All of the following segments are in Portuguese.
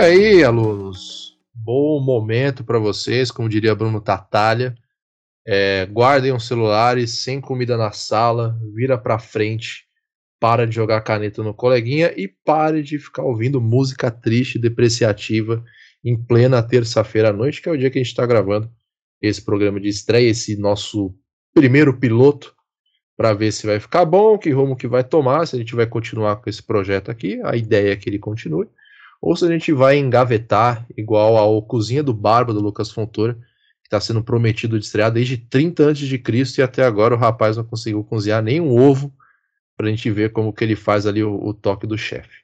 aí, alunos? Bom momento para vocês, como diria Bruno Tatalha. É, guardem os celulares sem comida na sala, vira para frente, para de jogar caneta no coleguinha e pare de ficar ouvindo música triste, depreciativa em plena terça-feira à noite, que é o dia que a gente está gravando esse programa de estreia, esse nosso primeiro piloto, para ver se vai ficar bom, que rumo que vai tomar, se a gente vai continuar com esse projeto aqui. A ideia é que ele continue ou se a gente vai engavetar igual ao Cozinha do Barba do Lucas Fontoura, que está sendo prometido de estrear desde 30 antes de Cristo e até agora o rapaz não conseguiu cozinhar nem um ovo para a gente ver como que ele faz ali o, o toque do chefe.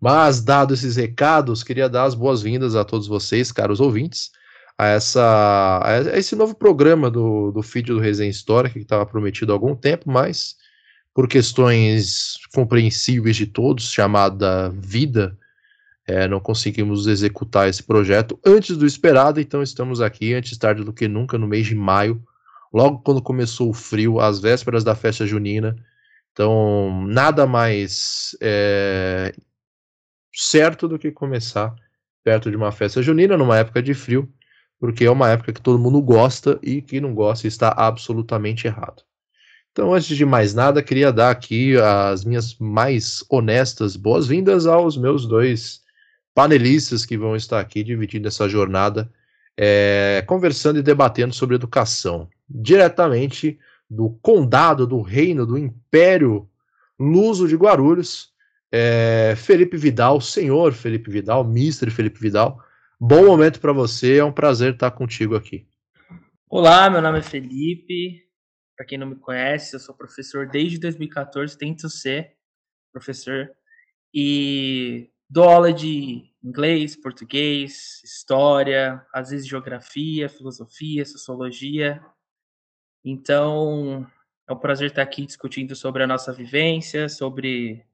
Mas, dado esses recados, queria dar as boas-vindas a todos vocês, caros ouvintes, a, essa, a esse novo programa do, do feed do Resenha Histórica, que estava prometido há algum tempo, mas por questões compreensíveis de todos, chamada vida, é, não conseguimos executar esse projeto antes do esperado, então estamos aqui antes tarde do que nunca, no mês de maio, logo quando começou o frio, às vésperas da festa junina. Então, nada mais é, certo do que começar perto de uma festa junina, numa época de frio, porque é uma época que todo mundo gosta e quem não gosta está absolutamente errado. Então, antes de mais nada, queria dar aqui as minhas mais honestas boas-vindas aos meus dois panelistas que vão estar aqui dividindo essa jornada, é, conversando e debatendo sobre educação, diretamente do condado, do reino, do império luso de Guarulhos, é, Felipe Vidal, senhor Felipe Vidal, Mister Felipe Vidal. Bom momento para você, é um prazer estar contigo aqui. Olá, meu nome é Felipe. Para quem não me conhece, eu sou professor desde 2014, tento ser professor. E Dou aula de inglês, português, história, às vezes geografia, filosofia, sociologia. Então, é um prazer estar aqui discutindo sobre a nossa vivência, sobre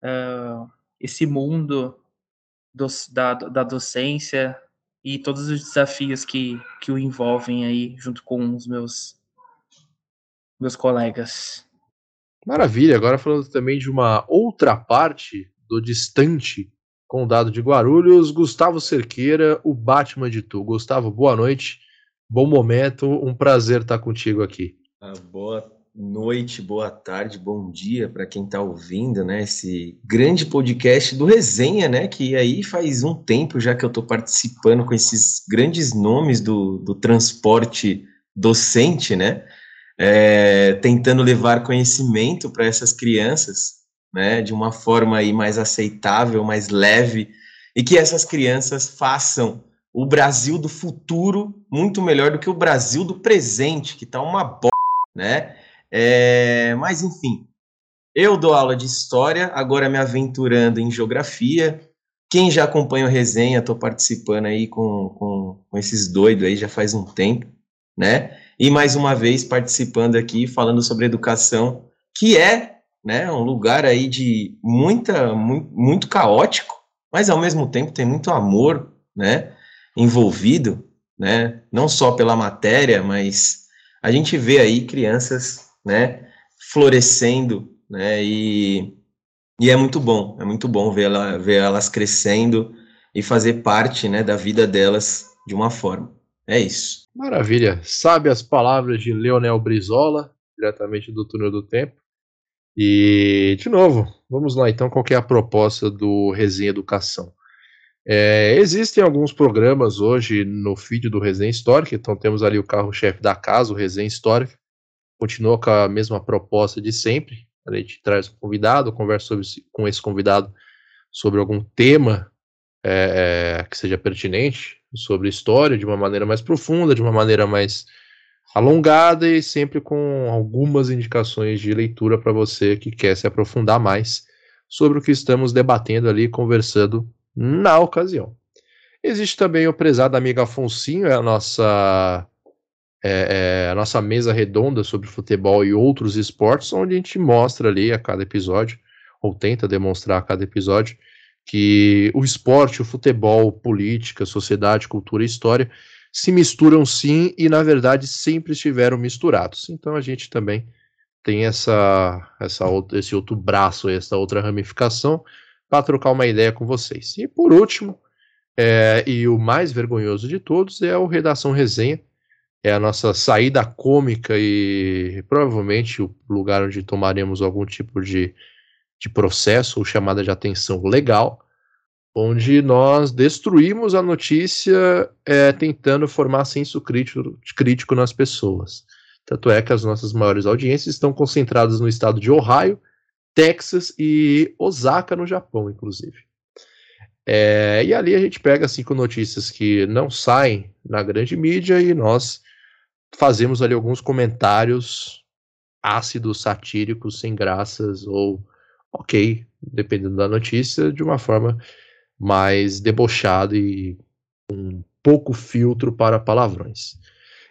uh, esse mundo do, da, da docência e todos os desafios que, que o envolvem aí, junto com os meus, meus colegas. Maravilha, agora falando também de uma outra parte do distante condado de Guarulhos, Gustavo Cerqueira, o Batman de Tu. Gustavo, boa noite, bom momento, um prazer estar contigo aqui. Ah, boa noite, boa tarde, bom dia para quem está ouvindo, né? Esse grande podcast do Resenha, né? Que aí faz um tempo já que eu estou participando com esses grandes nomes do, do transporte docente, né? É, tentando levar conhecimento para essas crianças né, de uma forma aí mais aceitável, mais leve, e que essas crianças façam o Brasil do futuro muito melhor do que o Brasil do presente, que está uma bosta, né? É, mas enfim, eu dou aula de história, agora me aventurando em geografia. Quem já acompanha o resenha, estou participando aí com, com, com esses doidos aí já faz um tempo, né? E mais uma vez participando aqui, falando sobre educação, que é né? Um lugar aí de muita, muito, muito caótico, mas ao mesmo tempo tem muito amor, né? Envolvido, né? Não só pela matéria, mas a gente vê aí crianças, né? Florescendo, né? E, e é muito bom, é muito bom ver, ela, ver elas crescendo e fazer parte, né? Da vida delas de uma forma. É isso. Maravilha. Sabe as palavras de Leonel Brizola, diretamente do Túnel do Tempo. E, de novo, vamos lá então, qual é a proposta do Resenha Educação? É, existem alguns programas hoje no feed do Resenha Histórica, então temos ali o carro-chefe da casa, o Resenha Histórica, continua com a mesma proposta de sempre, a gente traz um convidado, conversa sobre, com esse convidado sobre algum tema é, é, que seja pertinente, sobre história, de uma maneira mais profunda, de uma maneira mais alongada e sempre com algumas indicações de leitura para você que quer se aprofundar mais sobre o que estamos debatendo ali, conversando na ocasião. Existe também o prezado amigo Afonsinho, é a nossa, é, é, a nossa mesa redonda sobre futebol e outros esportes, onde a gente mostra ali a cada episódio, ou tenta demonstrar a cada episódio, que o esporte, o futebol, política, sociedade, cultura e história se misturam sim e na verdade sempre estiveram misturados. Então a gente também tem essa, essa esse outro braço, essa outra ramificação para trocar uma ideia com vocês. E por último, É, e o mais vergonhoso de todos é o Redação Resenha, é a nossa saída cômica e provavelmente o lugar onde tomaremos algum tipo de, de processo ou chamada de atenção legal, onde nós destruímos a notícia é, tentando formar senso crítico, crítico nas pessoas. Tanto é que as nossas maiores audiências estão concentradas no estado de Ohio, Texas e Osaka, no Japão, inclusive. É, e ali a gente pega cinco notícias que não saem na grande mídia e nós fazemos ali alguns comentários ácidos, satíricos, sem graças ou ok, dependendo da notícia, de uma forma mais debochada e com pouco filtro para palavrões.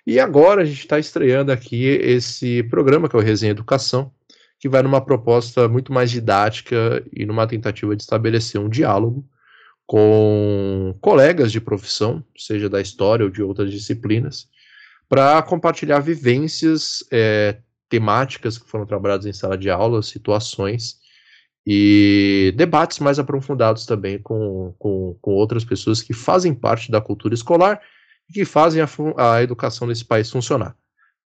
E agora a gente está estreando aqui esse programa, que é o Resenha Educação, que vai numa proposta muito mais didática e numa tentativa de estabelecer um diálogo com colegas de profissão, seja da história ou de outras disciplinas, para compartilhar vivências é, temáticas que foram trabalhadas em sala de aula, situações e debates mais aprofundados também com, com, com outras pessoas que fazem parte da cultura escolar e que fazem a, a educação desse país funcionar.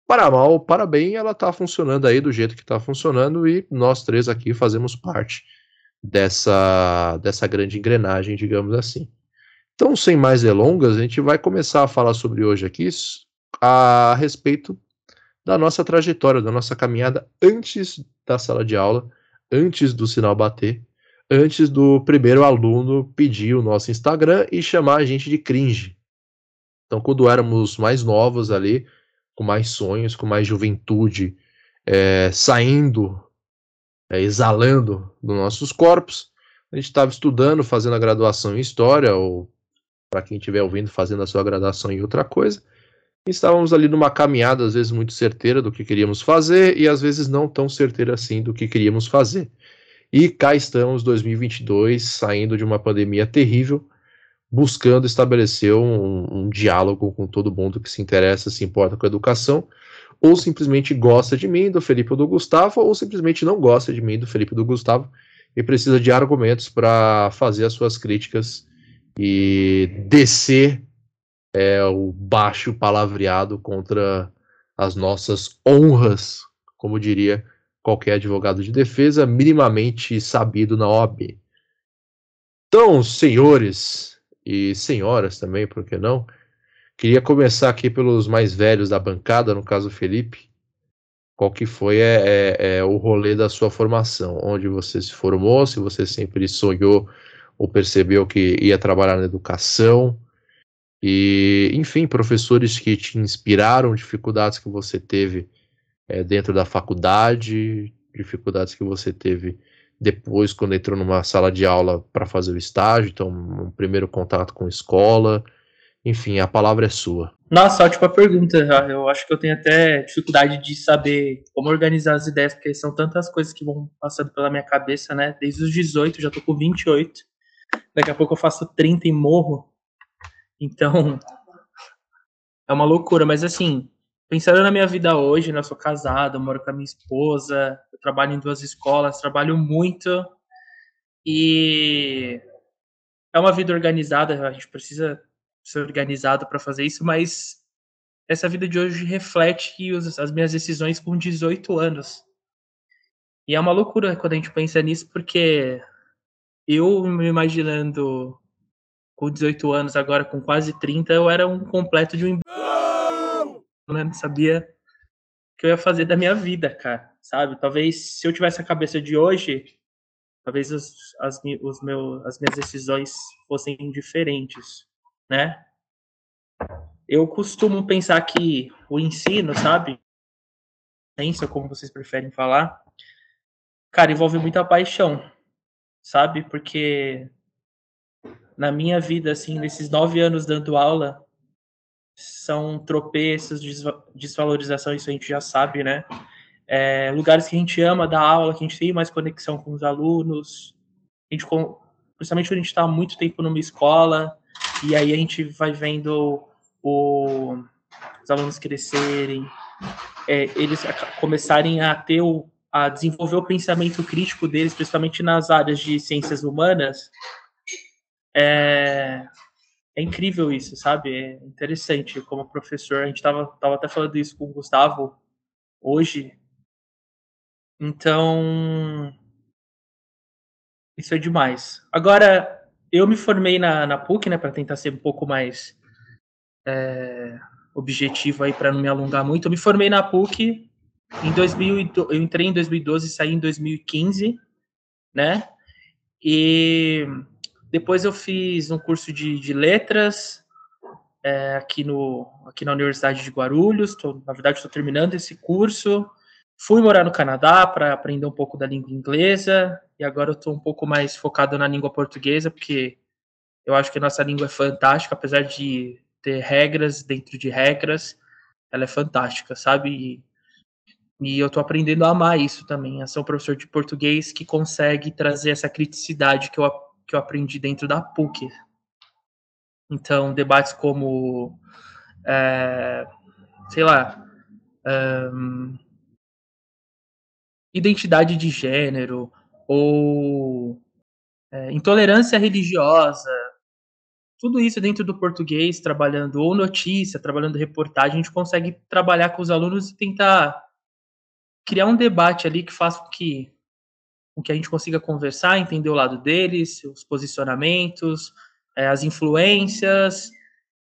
Para mal, para bem, ela está funcionando aí do jeito que está funcionando e nós três aqui fazemos parte dessa, dessa grande engrenagem, digamos assim. Então, sem mais delongas, a gente vai começar a falar sobre hoje aqui a respeito da nossa trajetória, da nossa caminhada antes da sala de aula, antes do sinal bater, antes do primeiro aluno pedir o nosso Instagram e chamar a gente de cringe. Então, quando éramos mais novos ali, com mais sonhos, com mais juventude, é, saindo, é, exalando dos nossos corpos, a gente estava estudando, fazendo a graduação em História, ou para quem estiver ouvindo, fazendo a sua graduação em outra coisa. Estávamos ali numa caminhada, às vezes muito certeira do que queríamos fazer, e às vezes não tão certeira assim do que queríamos fazer. E cá estamos, 2022, saindo de uma pandemia terrível, buscando estabelecer um, um, diálogo com todo mundo que se interessa, se importa com a educação, ou simplesmente gosta de mim, do Felipe ou do Gustavo, ou simplesmente não gosta de mim, do Felipe ou do Gustavo, e precisa de argumentos para fazer as suas críticas e descer é, o baixo palavreado contra as nossas honras, como diria qualquer advogado de defesa minimamente sabido na OAB. Então, senhores, e senhoras também, por que não? Queria começar aqui pelos mais velhos da bancada, no caso Felipe. Qual que foi é, é, é, o rolê da sua formação? Onde você se formou, se você sempre sonhou ou percebeu que ia trabalhar na educação? E, enfim, professores que te inspiraram, dificuldades que você teve é, dentro da faculdade, dificuldades que você teve depois quando entrou numa sala de aula para fazer o estágio, então um primeiro contato com escola, enfim, a palavra é sua. Nossa, ótima pergunta. Eu acho que eu tenho até dificuldade de saber como organizar as ideias, porque são tantas coisas que vão passando pela minha cabeça, né? Desde os 18, já tô com 28. Daqui a pouco eu faço 30 e morro. Então, é uma loucura, mas assim, pensando na minha vida hoje, né, eu sou casado, eu moro com a minha esposa, eu trabalho em duas escolas, trabalho muito e é uma vida organizada, a gente precisa ser organizado para fazer isso, mas essa vida de hoje reflete as minhas decisões com 18 anos. E é uma loucura quando a gente pensa nisso, porque eu me imaginando com 18 anos, agora com quase 30, eu era um completo de um né? Não sabia o que eu ia fazer da minha vida, cara, sabe? Talvez se eu tivesse a cabeça de hoje, talvez os, as, os meu, as minhas decisões fossem diferentes, né? Eu costumo pensar que o ensino, sabe? Ciência, como vocês preferem falar, cara, envolve muita paixão, sabe? Porque na minha vida, assim, nesses nove anos dando aula, são tropeços, desvalorização, isso a gente já sabe, né? É, lugares que a gente ama da aula, que a gente tem mais conexão com os alunos, a gente, principalmente quando a gente está muito tempo numa escola, e aí a gente vai vendo o, os alunos crescerem, é, eles começarem a ter o, a desenvolver o pensamento crítico deles, principalmente nas áreas de ciências humanas, é, é incrível isso, sabe? É interessante como professor. A gente tava, tava até falando isso com o Gustavo hoje. Então, isso é demais. Agora, eu me formei na, na PUC, né, para tentar ser um pouco mais é, objetivo aí, para não me alongar muito. Eu me formei na PUC em 2000, eu entrei em 2012 e saí em 2015, né? E depois eu fiz um curso de, de letras é, aqui, no, aqui na Universidade de Guarulhos. Tô, na verdade, estou terminando esse curso. Fui morar no Canadá para aprender um pouco da língua inglesa e agora eu estou um pouco mais focado na língua portuguesa, porque eu acho que a nossa língua é fantástica, apesar de ter regras dentro de regras, ela é fantástica, sabe? E, e eu estou aprendendo a amar isso também, a ser um professor de português que consegue trazer essa criticidade que eu, que eu aprendi dentro da PUC. Então, debates como, é, sei lá, um, identidade de gênero ou é, intolerância religiosa, tudo isso dentro do português, trabalhando ou notícia, trabalhando reportagem, a gente consegue trabalhar com os alunos e tentar criar um debate ali que faça com que, com que a gente consiga conversar, entender o lado deles, os posicionamentos, é, as influências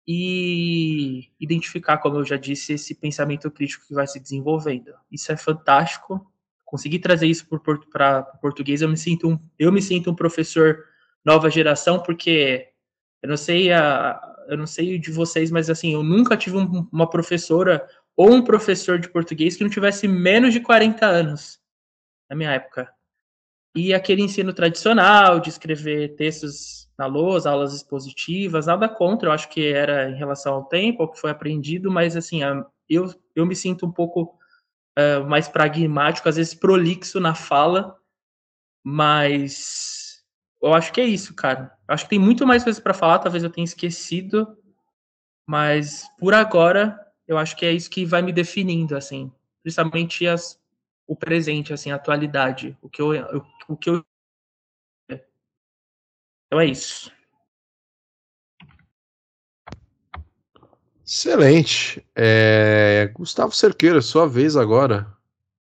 e identificar, como eu já disse, esse pensamento crítico que vai se desenvolvendo. Isso é fantástico conseguir trazer isso para o português, eu me sinto um, eu me sinto um professor nova geração, porque eu não sei a, eu não sei de vocês, mas assim, eu nunca tive um, uma professora ou um professor de português que não tivesse menos de 40 anos na minha época. E aquele ensino tradicional de escrever textos na lousa, aulas expositivas, nada contra, eu acho que era em relação ao tempo, ao que foi aprendido, mas assim, eu, eu me sinto um pouco uh, mais pragmático, às vezes prolixo na fala, mas eu acho que é isso, cara. Acho que tem muito mais coisas para falar, talvez eu tenha esquecido, mas por agora eu acho que é isso que vai me definindo, assim, principalmente as, o presente, assim, a atualidade, o que eu, eu o que eu então é isso. Excelente. É... Gustavo Cerqueira, sua vez agora.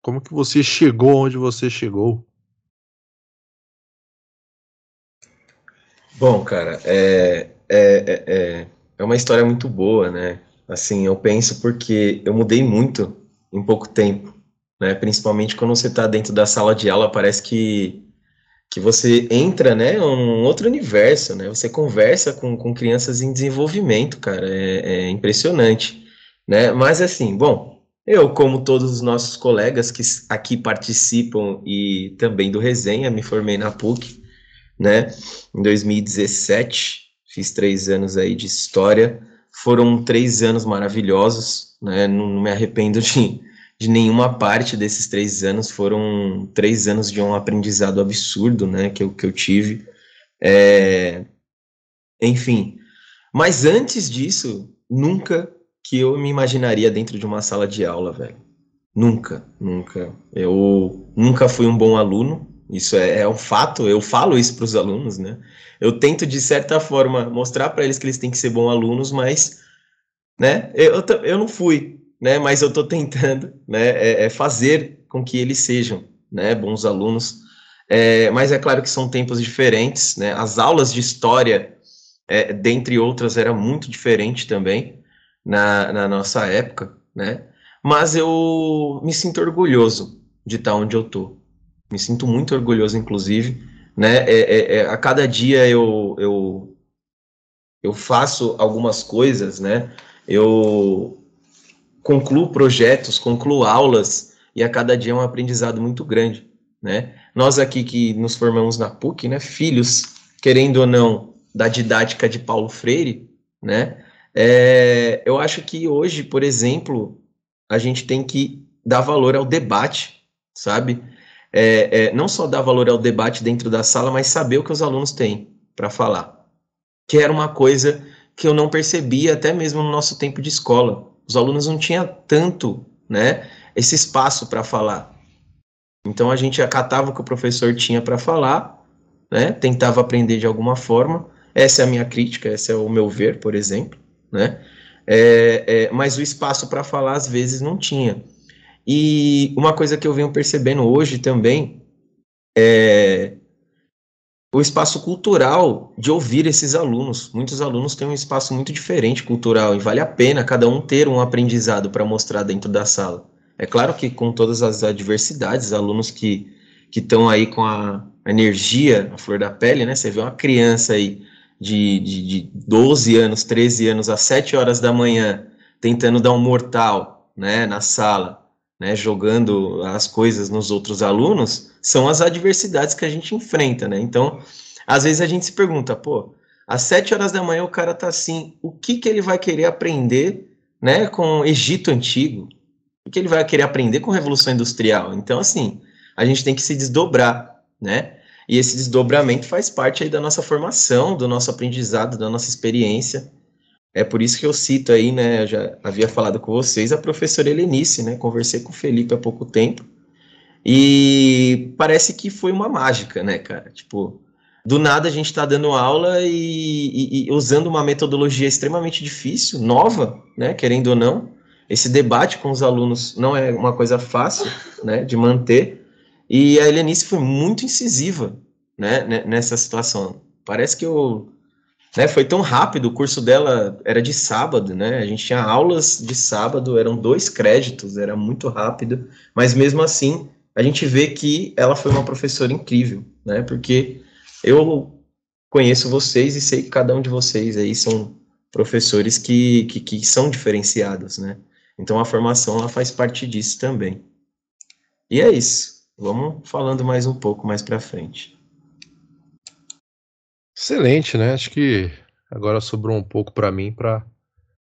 Como que você chegou onde você chegou? Bom, cara, é, é, é, é, é uma história muito boa, né? Assim, eu penso porque eu mudei muito em pouco tempo, né? Principalmente quando você está dentro da sala de aula, parece que que você entra, né, um outro universo, né, você conversa com, com crianças em desenvolvimento, cara, é, é impressionante, né, mas assim, bom, eu, como todos os nossos colegas que aqui participam e também do Resenha, me formei na PUC, né, em 2017, fiz três anos aí de história, foram três anos maravilhosos, né, não, não me arrependo de de nenhuma parte desses três anos. Foram três anos de um aprendizado absurdo, né, que eu, que eu tive. É, enfim, mas antes disso, nunca que eu me imaginaria dentro de uma sala de aula, velho. Nunca, nunca. Eu nunca fui um bom aluno, isso é, é um fato, eu falo isso para os alunos, né? Eu tento, de certa forma, mostrar para eles que eles têm que ser bons alunos, mas, né, eu, eu não fui né? Mas eu estou tentando, né? É, é, fazer com que eles sejam, né? Bons alunos. É, mas é claro que são tempos diferentes, né? As aulas de história, é, dentre outras, era muito diferente também na, na nossa época, né? Mas eu me sinto orgulhoso de estar onde eu estou. Me sinto muito orgulhoso, inclusive, né? É, é, é, a cada dia eu, eu eu faço algumas coisas, né? Eu concluo projetos, concluo aulas, e a cada dia é um aprendizado muito grande, né? Nós aqui que nos formamos na PUC, né, filhos, querendo ou não, da didática de Paulo Freire, né, é, eu acho que hoje, por exemplo, a gente tem que dar valor ao debate, sabe? É, é, não só dar valor ao debate dentro da sala, mas saber o que os alunos têm para falar. Que era uma coisa que eu não percebia até mesmo no nosso tempo de escola. Os alunos não tinham tanto, né, esse espaço para falar. Então a gente acatava o que o professor tinha para falar, né, tentava aprender de alguma forma. Essa é a minha crítica, esse é o meu ver, por exemplo, né? É, é, mas o espaço para falar às vezes não tinha. E uma coisa que eu venho percebendo hoje também é o espaço cultural de ouvir esses alunos. Muitos alunos têm um espaço muito diferente cultural e vale a pena cada um ter um aprendizado para mostrar dentro da sala. É claro que com todas as adversidades, alunos que que estão aí com a energia, a flor da pele, né? Você vê uma criança aí de, de, de 12 anos, 13 anos, às 7 horas da manhã, tentando dar um mortal, né, na sala, né, jogando as coisas nos outros alunos, são as adversidades que a gente enfrenta, né? Então, às vezes a gente se pergunta, pô, às 7 horas da manhã o cara tá assim, o que que ele vai querer aprender, né, com Egito Antigo? O que ele vai querer aprender com Revolução Industrial? Então, assim, a gente tem que se desdobrar, né? E esse desdobramento faz parte aí da nossa formação, do nosso aprendizado, da nossa experiência. É por isso que eu cito aí, né, eu já havia falado com vocês, a professora Helenice, né, conversei com o Felipe há pouco tempo, e parece que foi uma mágica, né, cara, tipo, do nada a gente está dando aula e, e, e, usando uma metodologia extremamente difícil, nova, né, querendo ou não, esse debate com os alunos não é uma coisa fácil, né, de manter, e a Helenice foi muito incisiva, né, nessa situação. Parece que eu, né, foi tão rápido, o curso dela era de sábado, né, a gente tinha aulas de sábado, eram dois créditos, era muito rápido, mas mesmo assim, a gente vê que ela foi uma professora incrível, né, porque eu conheço vocês e sei que cada um de vocês aí são professores que, que, que são diferenciados, né, então a formação ela faz parte disso também. E é isso. Vamos falando mais um pouco mais para frente. Excelente, né? Acho que agora sobrou um pouco para mim para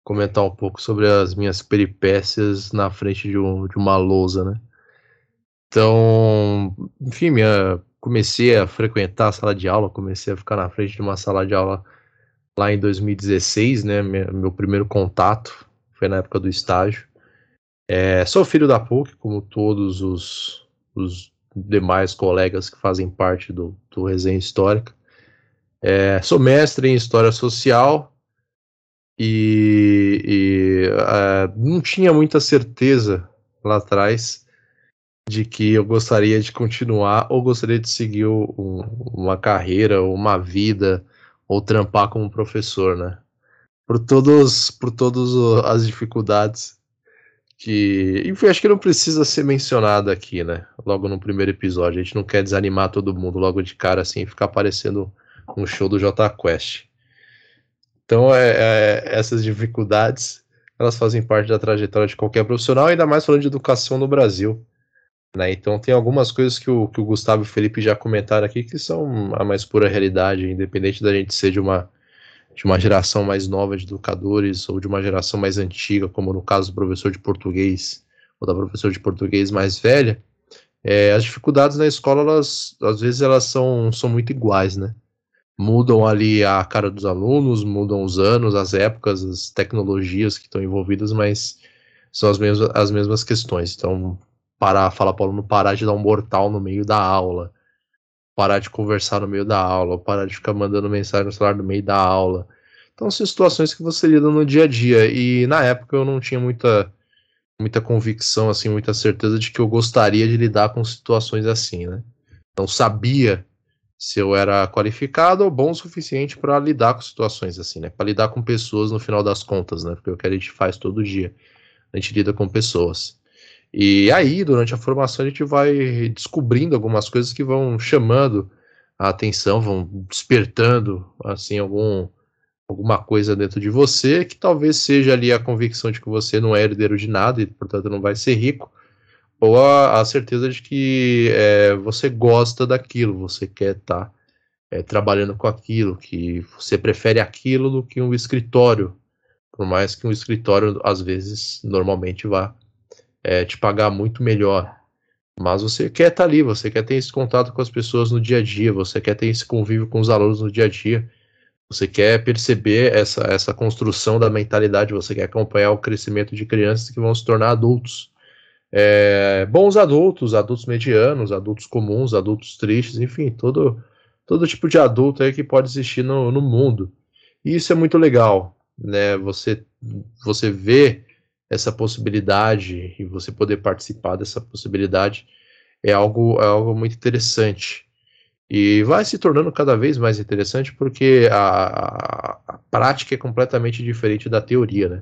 comentar um pouco sobre as minhas peripécias na frente de, um, de uma lousa, né? Então, enfim, minha, comecei a frequentar a sala de aula, comecei a ficar na frente de uma sala de aula lá em 2016, né? Meu primeiro contato foi na época do estágio. É, sou filho da PUC, como todos os, os demais colegas que fazem parte do, do Resenha Histórica. É, sou mestre em História Social e, e uh, não tinha muita certeza lá atrás de que eu gostaria de continuar ou gostaria de seguir um, uma carreira, uma vida ou trampar como professor, né? Por todos, por todas as dificuldades que enfim, acho que não precisa ser mencionado aqui, né? Logo no primeiro episódio, a gente não quer desanimar todo mundo logo de cara assim, ficar parecendo um show do J Quest. Então, é, é, essas dificuldades, elas fazem parte da trajetória de qualquer profissional, ainda mais falando de educação no Brasil. Né? Então, tem algumas coisas que o, que o Gustavo e o Felipe já comentaram aqui que são a mais pura realidade, independente da gente ser de uma de uma geração mais nova de educadores ou de uma geração mais antiga, como no caso do professor de português ou da professora de português mais velha, é, as dificuldades na escola, elas, às vezes, elas são, são muito iguais, né? Mudam ali a cara dos alunos, mudam os anos, as épocas, as tecnologias que estão envolvidas, mas são as mesmas, as mesmas questões. Então, parar, falar para o aluno parar de dar um mortal no meio da aula, parar de conversar no meio da aula, parar de ficar mandando mensagem no celular no meio da aula. Então, são situações que você lida no dia a dia. E na época eu não tinha muita, muita convicção, assim, muita certeza de que eu gostaria de lidar com situações assim, né? Não sabia se eu era qualificado ou bom o suficiente para lidar com situações assim, né? Para lidar com pessoas no final das contas, né? Porque é o que a gente faz todo dia. A gente lida com pessoas. E aí, durante a formação, a gente vai descobrindo algumas coisas que vão chamando a atenção, vão despertando, assim, algum, alguma coisa dentro de você, que talvez seja ali a convicção de que você não é herdeiro de nada e, portanto, não vai ser rico, ou a, a certeza de que é, você gosta daquilo, você quer estar tá, é, trabalhando com aquilo, que você prefere aquilo do que um escritório, por mais que um escritório, às vezes, normalmente vá é, te pagar muito melhor. Mas você quer estar tá ali, você quer ter esse contato com as pessoas no dia a dia, você quer ter esse convívio com os alunos no dia a dia, você quer perceber essa, essa construção da mentalidade, você quer acompanhar o crescimento de crianças que vão se tornar adultos. É, bons adultos, adultos medianos, adultos comuns, adultos tristes, enfim, todo, todo tipo de adulto aí que pode existir no, no mundo. E isso é muito legal, né? Você, você vê essa possibilidade e você poder participar dessa possibilidade é algo, é algo muito interessante. E vai se tornando cada vez mais interessante porque a, a prática é completamente diferente da teoria, né?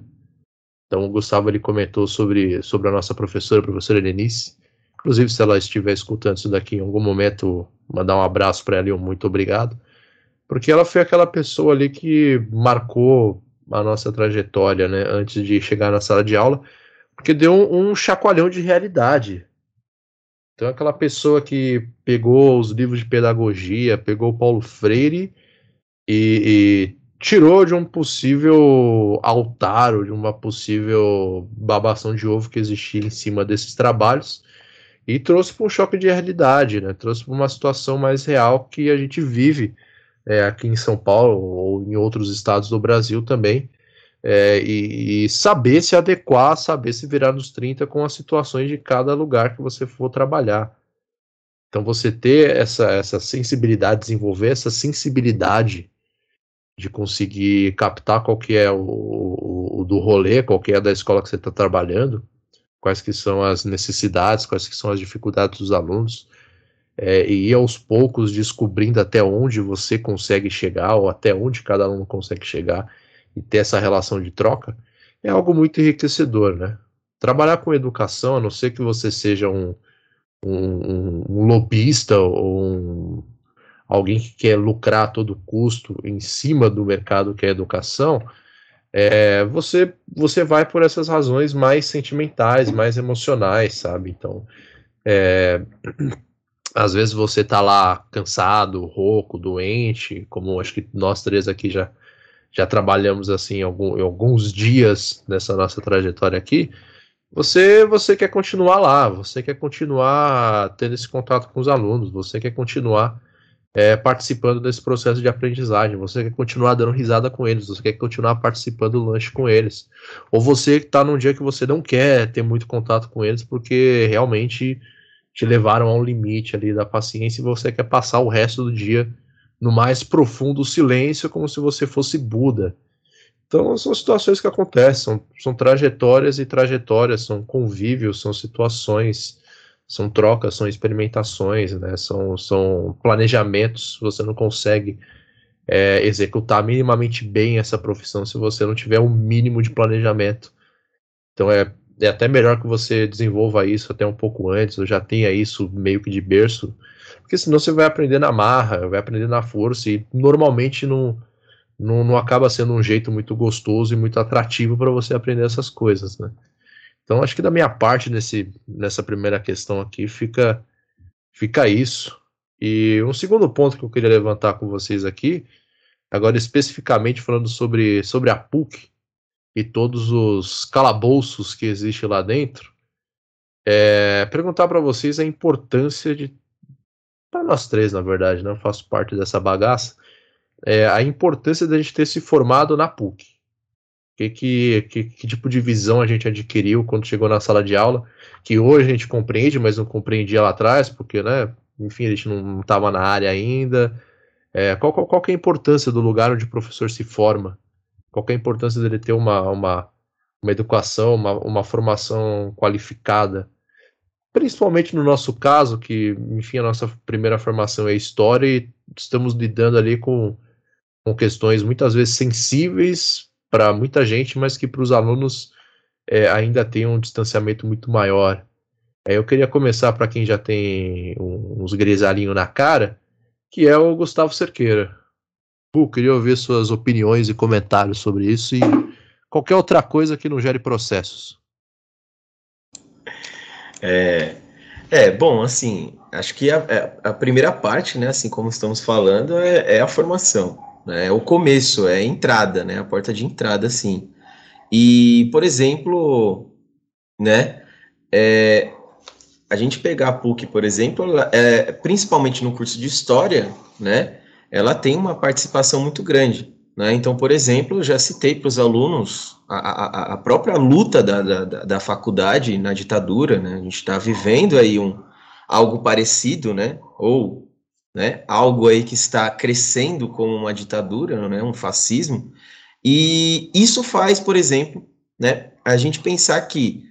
Então o Gustavo ele comentou sobre, sobre a nossa professora, a professora Lenice. Inclusive, se ela estiver escutando isso daqui em algum momento, mandar um abraço para ela e um muito obrigado. Porque ela foi aquela pessoa ali que marcou a nossa trajetória, né, antes de chegar na sala de aula, porque deu um, um chacoalhão de realidade. Então, aquela pessoa que pegou os livros de pedagogia, pegou Paulo Freire e, e tirou de um possível altar ou de uma possível babação de ovo que existia em cima desses trabalhos e trouxe para um choque de realidade, né? Trouxe para uma situação mais real que a gente vive é, aqui em São Paulo ou em outros estados do Brasil também. É, e, e, saber se adequar, saber se virar nos 30 com as situações de cada lugar que você for trabalhar. Então você ter essa, essa sensibilidade, desenvolver essa sensibilidade de conseguir captar qual que é o, o, do rolê, qual que é da escola que você está trabalhando, quais que são as necessidades, quais que são as dificuldades dos alunos, é, e ir aos poucos descobrindo até onde você consegue chegar, ou até onde cada aluno consegue chegar, e ter essa relação de troca, é algo muito enriquecedor, né? Trabalhar com educação, a não ser que você seja um, um, um lobista ou um alguém que quer lucrar a todo custo em cima do mercado que é a educação, é, você, você vai por essas razões mais sentimentais, mais emocionais, sabe? Então, é, às vezes você tá lá cansado, rouco, doente, como acho que nós três aqui já, já trabalhamos assim algum, alguns dias nessa nossa trajetória aqui, você, você quer continuar lá, você quer continuar tendo esse contato com os alunos, você quer continuar é, participando desse processo de aprendizagem, você quer continuar dando risada com eles, você quer continuar participando do lanche com eles, ou você está num dia que você não quer ter muito contato com eles porque realmente te levaram ao limite ali da paciência e você quer passar o resto do dia no mais profundo silêncio, como se você fosse Buda. Então são situações que acontecem, são, são trajetórias e trajetórias, são convívios, são situações são trocas, são experimentações, né? são, são planejamentos. Você não consegue é, executar minimamente bem essa profissão se você não tiver um mínimo de planejamento. Então é, é até melhor que você desenvolva isso até um pouco antes, ou já tenha isso meio que de berço, porque senão você vai aprender na marra, vai aprender na força, e normalmente não, não, não acaba sendo um jeito muito gostoso e muito atrativo para você aprender essas coisas, né? Então, acho que da minha parte nesse, nessa primeira questão aqui fica, fica isso. E um segundo ponto que eu queria levantar com vocês aqui, agora especificamente falando sobre, sobre a PUC e todos os calabouços que existem lá dentro, é perguntar para vocês a importância de. Para nós três, na verdade, né, faço parte dessa bagaça, é, a importância da gente ter se formado na PUC. Que, que, que, que, tipo de visão a gente adquiriu quando chegou na sala de aula, que hoje a gente compreende, mas não compreendia lá atrás, porque, né, enfim, a gente não estava na área ainda. É, qual, qual, qual é a importância do lugar onde o professor se forma? Qual é a importância dele ter uma, uma, uma educação, uma, uma formação qualificada? Principalmente no nosso caso, que, enfim, a nossa primeira formação é história e estamos lidando ali com, com questões muitas vezes sensíveis para muita gente, mas que para os alunos é, ainda tem um distanciamento muito maior. É, eu queria começar para quem já tem uns grisalhinhos na cara, que é o Gustavo Cerqueira. Queria ouvir suas opiniões e comentários sobre isso e qualquer outra coisa que não gere processos. É, é bom, assim, acho que a, é, a, primeira parte, né, assim como estamos falando, é, é a formação? É o começo, é a entrada, né? A porta de entrada, sim. E, por exemplo, né? É, a gente pegar a PUC, por exemplo, ela, é, principalmente no curso de História, né? Ela tem uma participação muito grande. Né? Então, por exemplo, já citei para os alunos a, a, a, própria luta da, da, da faculdade na ditadura, né? A gente está vivendo aí um, algo parecido, né? Ou né? Algo aí que está crescendo como uma ditadura, né? Um fascismo. E isso faz, por exemplo, né? A gente pensar que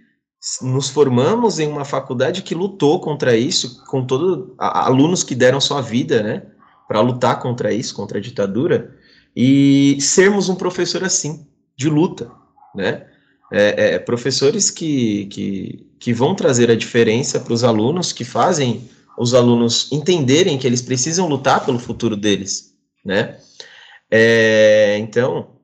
nos formamos em uma faculdade que lutou contra isso, com todos alunos que deram sua vida, né? Para lutar contra isso, contra a ditadura, e sermos um professor assim, de luta, né? É, é, professores que, que, que vão trazer a diferença para os alunos, que fazem os alunos entenderem que eles precisam lutar pelo futuro deles, né? É, então,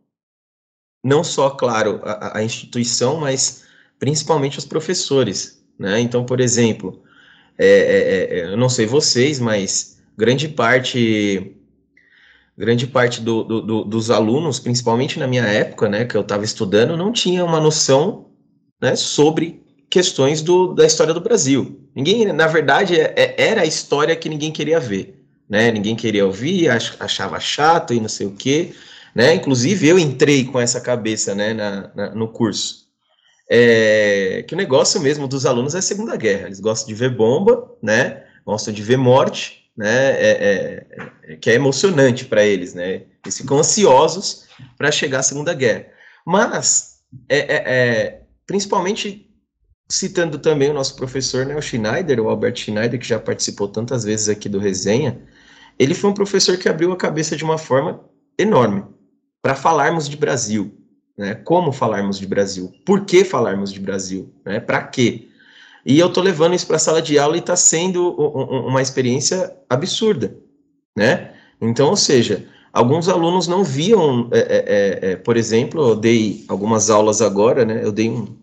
não só, claro, a, a, instituição, mas principalmente os professores, né? Então, por exemplo, é, é, é eu não sei vocês, mas grande parte grande parte do, do, do, dos alunos, principalmente na minha época, né, que eu estava estudando, não tinha uma noção né, sobre questões do, da história do Brasil. Ninguém, na verdade, é, é, era a história que ninguém queria ver, né? Ninguém queria ouvir, achava chato e não sei o quê, né? Inclusive eu entrei com essa cabeça, né, na, na, no curso. É, que o negócio mesmo dos alunos é a Segunda Guerra. Eles gostam de ver bomba, né? Gostam de ver morte, né, é, é, que é emocionante para eles, né? Eles ficam ansiosos para chegar à Segunda Guerra. Mas, é, principalmente citando também o nosso professor, né, o Schneider, o Albert Schneider, que já participou tantas vezes aqui do Resenha, ele foi um professor que abriu a cabeça de uma forma enorme para falarmos de Brasil, né? Como falarmos de Brasil? Por que falarmos de Brasil? Né? Para quê? E eu estou levando isso para a sala de aula e está sendo uma experiência absurda, né? Então, ou seja, alguns alunos não viam, é, é, é, é, por exemplo, eu dei algumas aulas agora, né? Eu dei um,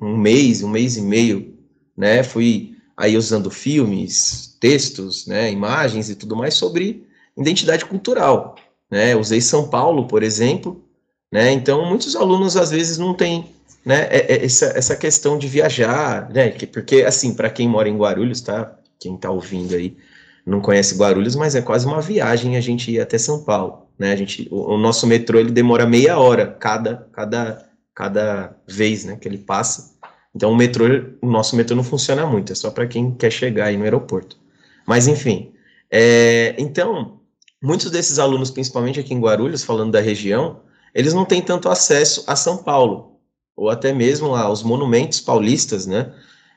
um mês, um mês e meio, né? Fui aí usando filmes, textos, né? Imagens e tudo mais sobre identidade cultural, né? usei São Paulo, por exemplo, né? Então, muitos alunos às vezes não têm né, é, é essa, essa questão de viajar, né, que, porque, assim, para quem mora em Guarulhos, tá, quem tá ouvindo aí, não conhece Guarulhos, mas é quase uma viagem a gente ir até São Paulo, né, a gente, o, o nosso metrô, ele demora meia hora cada, cada, cada vez, né, que ele passa, então o metrô, o nosso metrô não funciona muito, é só para quem quer chegar aí no aeroporto, mas enfim, é, então, muitos desses alunos, principalmente aqui em Guarulhos, falando da região, eles não têm tanto acesso a São Paulo, ou até mesmo aos monumentos paulistas, né,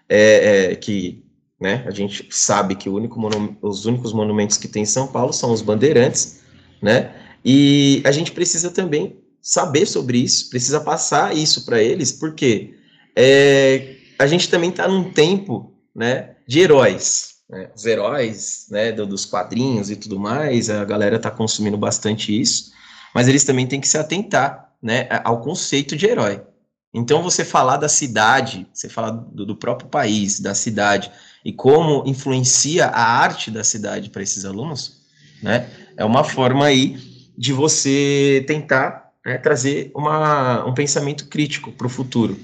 é, é, que né, a gente sabe que único os únicos monumentos que tem em São Paulo são os bandeirantes, né, e a gente precisa também saber sobre isso, precisa passar isso para eles, porque é, a gente também está num tempo né, de heróis, né, os heróis né, dos quadrinhos e tudo mais, a galera está consumindo bastante isso, mas eles também têm que se atentar né, ao conceito de herói. Então, você falar da cidade, você falar do, do, próprio país, da cidade, e como influencia a arte da cidade para esses alunos, né, é uma forma aí de você tentar né, trazer uma, um pensamento crítico para o futuro.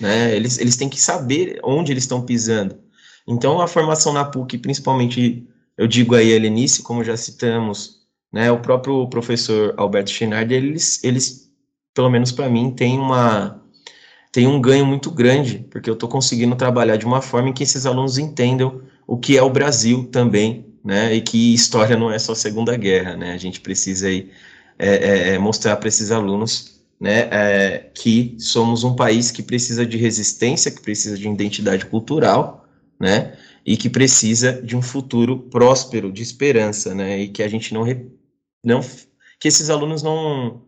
Né? Eles, eles têm que saber onde eles estão pisando. Então, a formação na PUC, principalmente, eu digo aí, Helenice, como já citamos, né, o próprio professor Alberto Schneider, eles, eles pelo menos para mim, têm uma tem um ganho muito grande, porque eu estou conseguindo trabalhar de uma forma em que esses alunos entendam o que é o Brasil também, né, e que história não é só Segunda Guerra, né, a gente precisa aí é, é, é mostrar para esses alunos, né, é, que somos um país que precisa de resistência, que precisa de identidade cultural, né, e que precisa de um futuro próspero, de esperança, né, e que a gente não, não que esses alunos não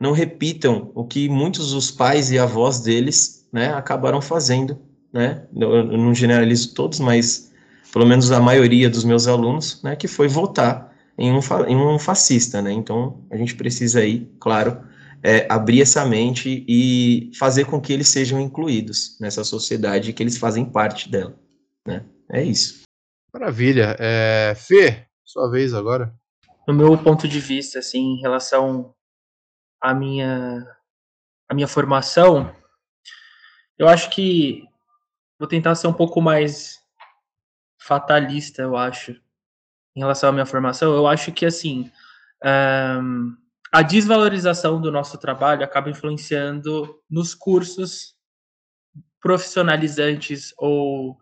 não repitam o que muitos dos pais e avós deles né, acabaram fazendo. Né? Eu, não generalizo todos, mas pelo menos a maioria dos meus alunos, né, que foi votar em um, em um fascista. Né? Então, a gente precisa aí, claro, é, abrir essa mente e fazer com que eles sejam incluídos nessa sociedade que eles fazem parte dela. Né? É isso. Maravilha. É, Fê, sua vez agora. No meu ponto de vista, assim, em relação a minha a minha formação, eu acho que vou tentar ser um pouco mais fatalista, eu acho, em relação à minha formação. Eu acho que assim um, a desvalorização do nosso trabalho acaba influenciando nos cursos profissionalizantes ou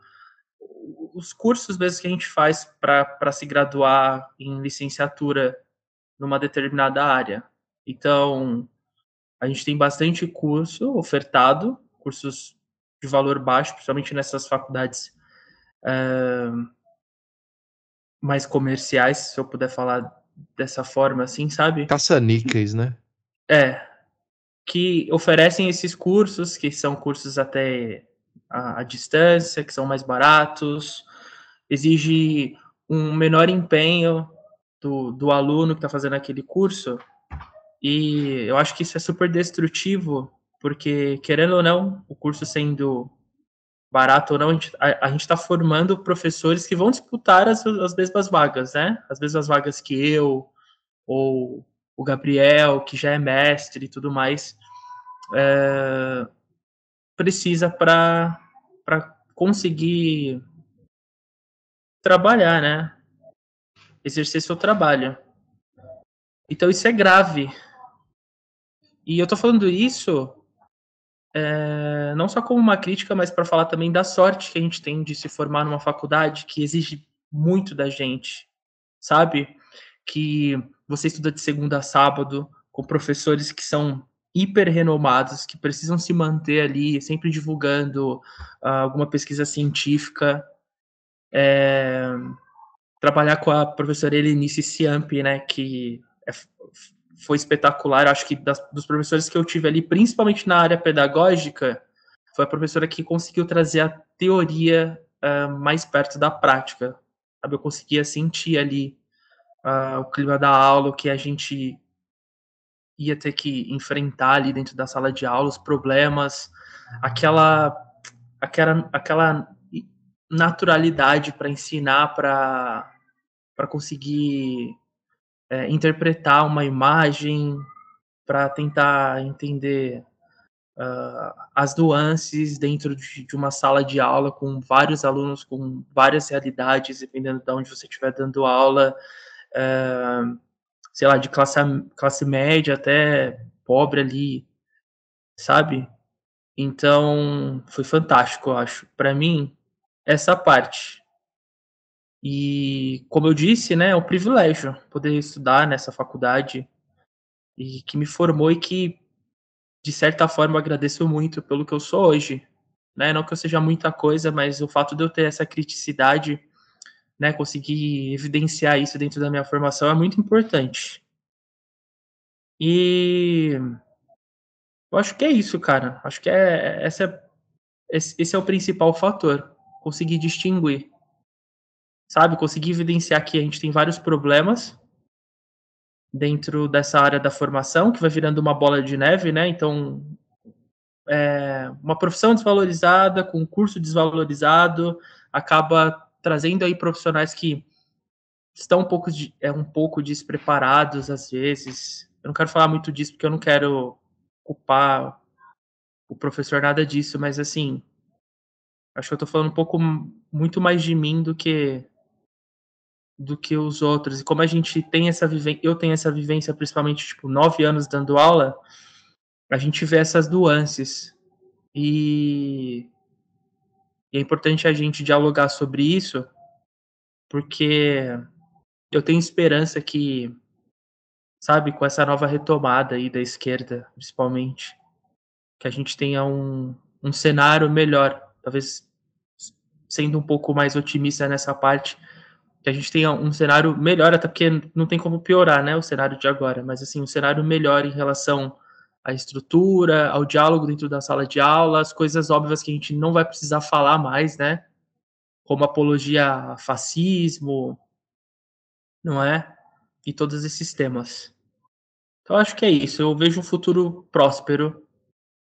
os cursos mesmo que a gente faz para se graduar em licenciatura numa determinada área. Então, a gente tem bastante curso ofertado, cursos de valor baixo, principalmente nessas faculdades é, mais comerciais, se eu puder falar dessa forma, assim, sabe? Caça-níqueis, né? É, que oferecem esses cursos, que são cursos até a, a distância, que são mais baratos, exige um menor empenho do, do aluno que está fazendo aquele curso, e eu acho que isso é super destrutivo, porque, querendo ou não, o curso sendo barato ou não, a gente está formando professores que vão disputar as, as mesmas vagas, né? As mesmas vagas que eu, ou o Gabriel, que já é mestre e tudo mais, é, precisa para conseguir trabalhar, né? Exercer seu trabalho. Então isso é grave, e eu tô falando isso é, não só como uma crítica, mas para falar também da sorte que a gente tem de se formar numa faculdade que exige muito da gente, sabe? Que você estuda de segunda a sábado com professores que são hiper renomados, que precisam se manter ali, sempre divulgando uh, alguma pesquisa científica. É, trabalhar com a professora Elenice Ciampi, né, que é foi espetacular. Acho que das, dos professores que eu tive ali, principalmente na área pedagógica, foi a professora que conseguiu trazer a teoria uh, mais perto da prática. Sabe? Eu conseguia sentir ali uh, o clima da aula, o que a gente ia ter que enfrentar ali dentro da sala de aula, os problemas, aquela, aquela, aquela naturalidade para ensinar, para conseguir é, interpretar uma imagem para tentar entender uh, as nuances dentro de, de, uma sala de aula com vários alunos com várias realidades, dependendo de onde você estiver dando aula, uh, sei lá, de classe, classe média até pobre ali, sabe? Então, foi fantástico, eu acho. Para mim, essa parte e, como eu disse, né, é um privilégio poder estudar nessa faculdade e que me formou e que, de certa forma, agradeço muito pelo que eu sou hoje. Né? Não que eu seja muita coisa, mas o fato de eu ter essa criticidade, né, conseguir evidenciar isso dentro da minha formação é muito importante. E eu acho que é isso, cara. Acho que é, essa é, esse é o principal fator, conseguir distinguir sabe? Conseguir evidenciar que a gente tem vários problemas dentro dessa área da formação, que vai virando uma bola de neve, né? Então, é, uma profissão desvalorizada, com um curso desvalorizado, acaba trazendo aí profissionais que estão um pouco, de, é, um pouco despreparados às vezes. Eu não quero falar muito disso porque eu não quero culpar o professor nada disso, mas assim, acho que eu tô falando um pouco muito mais de mim do que do que os outros. E como a gente tem essa vivência, eu tenho essa vivência principalmente, tipo, nove anos dando aula, a gente vê essas nuances. E, e é importante a gente dialogar sobre isso, porque eu tenho esperança que, sabe, com essa nova retomada aí da esquerda, principalmente, que a gente tenha um, um cenário melhor, talvez sendo um pouco mais otimista nessa parte, que a gente tenha um cenário melhor, até porque não tem como piorar, né, o cenário de agora, mas assim, um cenário melhor em relação à estrutura, ao diálogo dentro da sala de aula, as coisas óbvias que a gente não vai precisar falar mais, né, como apologia a fascismo, não é? E todos esses temas. Então acho que é isso, eu vejo um futuro próspero,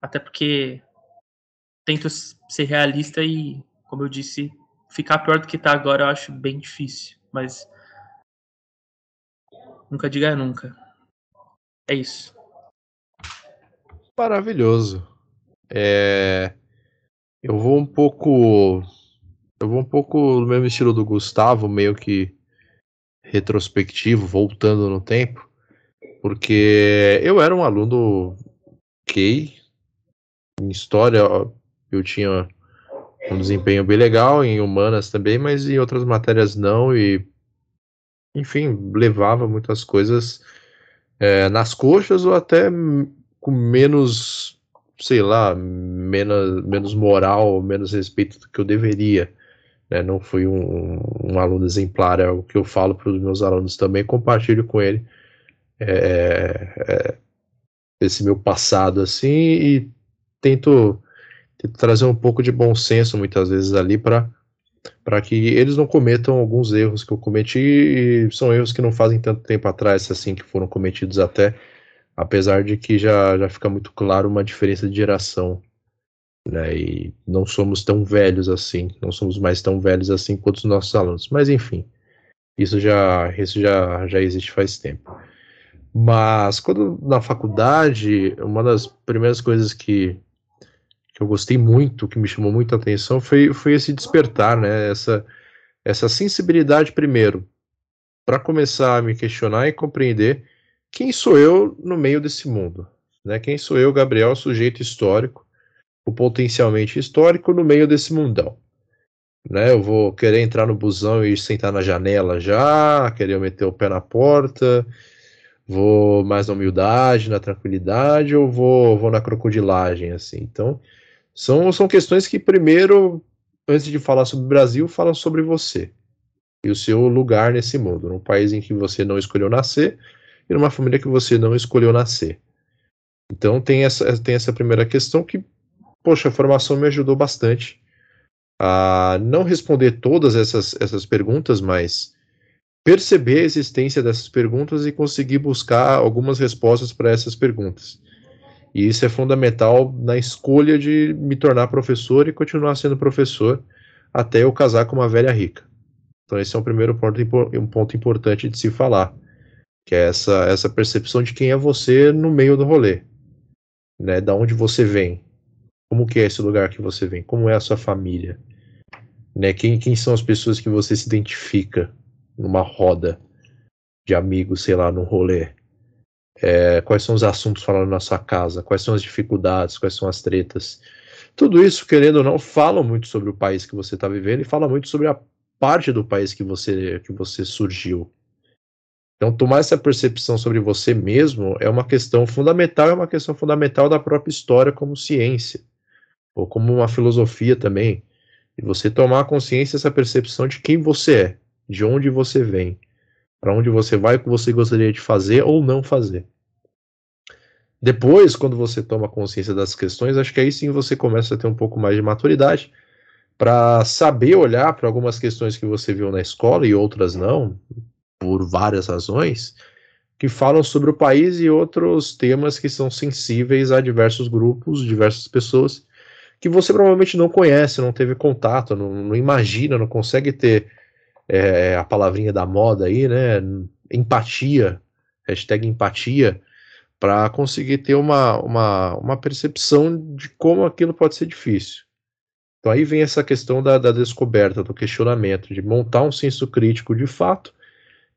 até porque tento ser realista e, como eu disse, ficar pior do que tá agora eu acho bem difícil, mas nunca diga nunca. É isso. Maravilhoso. É... Eu vou um pouco. Eu vou um pouco no mesmo estilo do Gustavo, meio que retrospectivo, voltando no tempo, porque eu era um aluno ok. Em história, eu tinha um desempenho bem legal em humanas também, mas em outras matérias não, e enfim, levava muitas coisas é, nas coxas ou até com menos, sei lá, menos, menos moral, menos respeito do que eu deveria. Né? Não fui um, um, aluno exemplar, é o que eu falo para os meus alunos também, compartilho com ele é, é, esse meu passado assim e tento trazer um pouco de bom senso muitas vezes ali para para que eles não cometam alguns erros que eu cometi, e são erros que não fazem tanto tempo atrás, assim, que foram cometidos até, apesar de que já, já fica muito claro uma diferença de geração, né, e não somos tão velhos assim, não somos mais tão velhos assim quanto os nossos alunos, mas enfim, isso já, isso já, já existe faz tempo. Mas quando na faculdade, uma das primeiras coisas que que eu gostei muito, que me chamou muita atenção, foi, foi esse despertar, né? Essa, essa sensibilidade, primeiro, para começar a me questionar e compreender quem sou eu no meio desse mundo. Né? Quem sou eu, Gabriel, sujeito histórico, o potencialmente histórico, no meio desse mundão. Né? Eu vou querer entrar no busão e sentar na janela já, querer meter o pé na porta, vou mais na humildade, na tranquilidade, ou vou, vou na crocodilagem, assim. Então, são, são questões que, primeiro, antes de falar sobre o Brasil, falam sobre você e o seu lugar nesse mundo, num país em que você não escolheu nascer e numa família que você não escolheu nascer. Então tem essa, tem essa primeira questão que, poxa, a formação me ajudou bastante a não responder todas essas, essas perguntas, mas perceber a existência dessas perguntas e conseguir buscar algumas respostas para essas perguntas. E isso é fundamental na escolha de me tornar professor e continuar sendo professor até eu casar com uma velha rica. Então esse é um primeiro ponto, um ponto importante de se falar, que é essa, essa percepção de quem é você no meio do rolê, né? Da onde você vem, como que é esse lugar que você vem, como é a sua família, né? Quem, quem são as pessoas que você se identifica numa roda de amigos, sei lá, num rolê. É, quais são os assuntos falando na sua casa, quais são as dificuldades, quais são as tretas. Tudo isso, querendo ou não, fala muito sobre o país que você está vivendo e fala muito sobre a parte do país que você, que você surgiu. Então, tomar essa percepção sobre você mesmo é uma questão fundamental, é uma questão fundamental da própria história como ciência, ou como uma filosofia também. E você tomar consciência essa percepção de quem você é, de onde você vem, para onde você vai, o que você gostaria de fazer ou não fazer. Depois, quando você toma consciência das questões, acho que aí sim você começa a ter um pouco mais de maturidade para saber olhar para algumas questões que você viu na escola e outras não, por várias razões, que falam sobre o país e outros temas que são sensíveis a diversos grupos, diversas pessoas que você provavelmente não conhece, não teve contato, não, não imagina, não consegue ter é, a palavrinha da moda aí, né? Empatia, hashtag empatia, para conseguir ter uma, uma, uma percepção de como aquilo pode ser difícil. Então aí vem essa questão da, da descoberta, do questionamento, de montar um senso crítico de fato,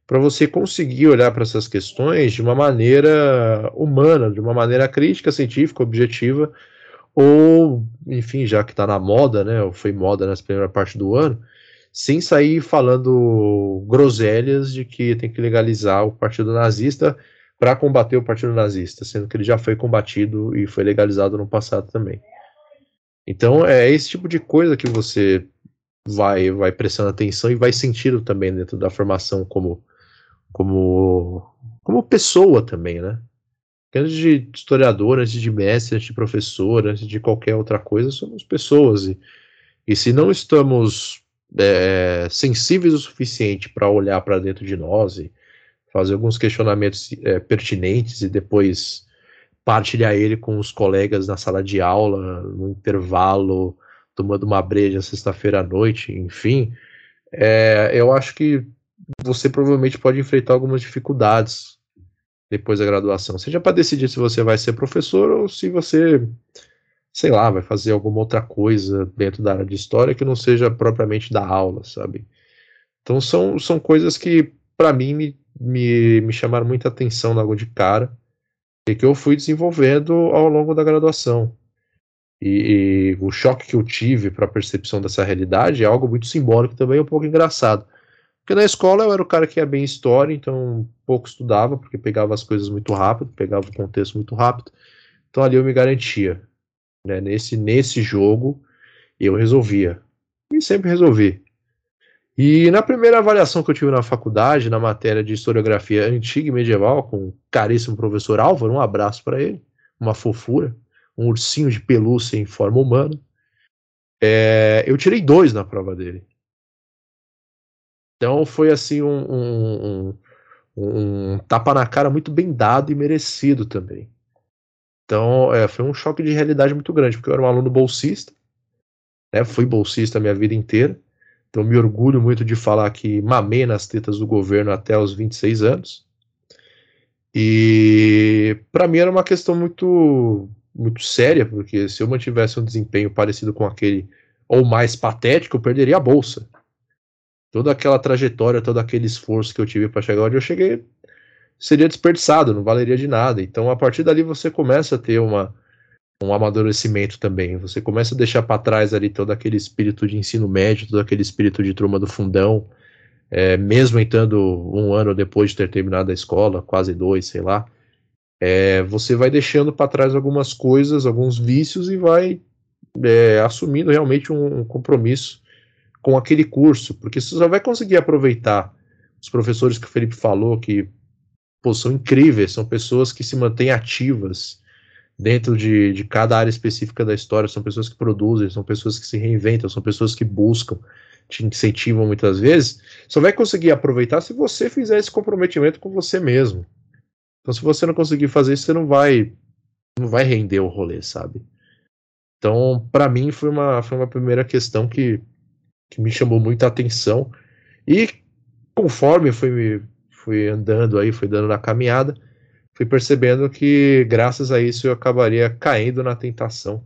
para você conseguir olhar para essas questões de uma maneira humana, de uma maneira crítica, científica, objetiva, ou, enfim, já que está na moda, né, ou foi moda nessa primeira parte do ano, sem sair falando groselhas de que tem que legalizar o partido nazista para combater o partido nazista, sendo que ele já foi combatido e foi legalizado no passado também. Então é esse tipo de coisa que você vai vai prestando atenção e vai sentindo também dentro da formação como como como pessoa também, né? Antes de historiador, antes de mestre, antes de professor, antes de qualquer outra coisa, somos pessoas e, e se não estamos é, sensíveis o suficiente para olhar para dentro de nós e fazer alguns questionamentos é, pertinentes e depois partilhar ele com os colegas na sala de aula, no intervalo, tomando uma breja sexta-feira à noite, enfim, é, eu acho que você provavelmente pode enfrentar algumas dificuldades depois da graduação, seja para decidir se você vai ser professor ou se você sei lá, vai fazer alguma outra coisa dentro da área de história que não seja propriamente da aula, sabe? Então são, são coisas que, para mim, me, me, me chamaram muita atenção logo de cara e que eu fui desenvolvendo ao longo da graduação. E, e o choque que eu tive para a percepção dessa realidade é algo muito simbólico também, um pouco engraçado. Porque na escola eu era o cara que ia bem história, então pouco estudava, porque pegava as coisas muito rápido, pegava o contexto muito rápido. Então ali eu me garantia. Né? Nesse, nesse jogo eu resolvia. E sempre resolvi. E na primeira avaliação que eu tive na faculdade, na matéria de historiografia antiga e medieval, com o caríssimo professor Álvaro, um abraço para ele, uma fofura, um ursinho de pelúcia em forma humana, é, eu tirei dois na prova dele. Então foi assim um, um, um, um, tapa na cara muito bem dado e merecido também. Então é, foi um choque de realidade muito grande, porque eu era um aluno bolsista, né, fui bolsista a minha vida inteira, então me orgulho muito de falar que mamei nas tetas do governo até os 26 anos. E para mim era uma questão muito muito séria, porque se eu mantivesse um desempenho parecido com aquele ou mais patético, eu perderia a bolsa. Toda aquela trajetória, todo aquele esforço que eu tive para chegar onde eu cheguei seria desperdiçado, não valeria de nada. Então, a partir dali você começa a ter uma um amadurecimento também. Você começa a deixar para trás ali todo aquele espírito de ensino médio, todo aquele espírito de turma do fundão, é, mesmo entrando um ano depois de ter terminado a escola, quase dois, sei lá. É, você vai deixando para trás algumas coisas, alguns vícios e vai é, assumindo realmente um, um, compromisso com aquele curso, porque você só vai conseguir aproveitar os professores que o Felipe falou, que pô, são incríveis, são pessoas que se mantêm ativas, dentro de, de cada área específica da história, são pessoas que produzem, são pessoas que se reinventam, são pessoas que buscam, te incentivam muitas vezes, só vai conseguir aproveitar se você fizer esse comprometimento com você mesmo. Então, se você não conseguir fazer isso, você não vai não vai render o rolê, sabe? Então, para mim foi uma foi uma primeira questão que, que me chamou muita atenção e conforme fui fui andando aí, fui dando na caminhada, fui percebendo que, graças a isso, eu acabaria caindo na tentação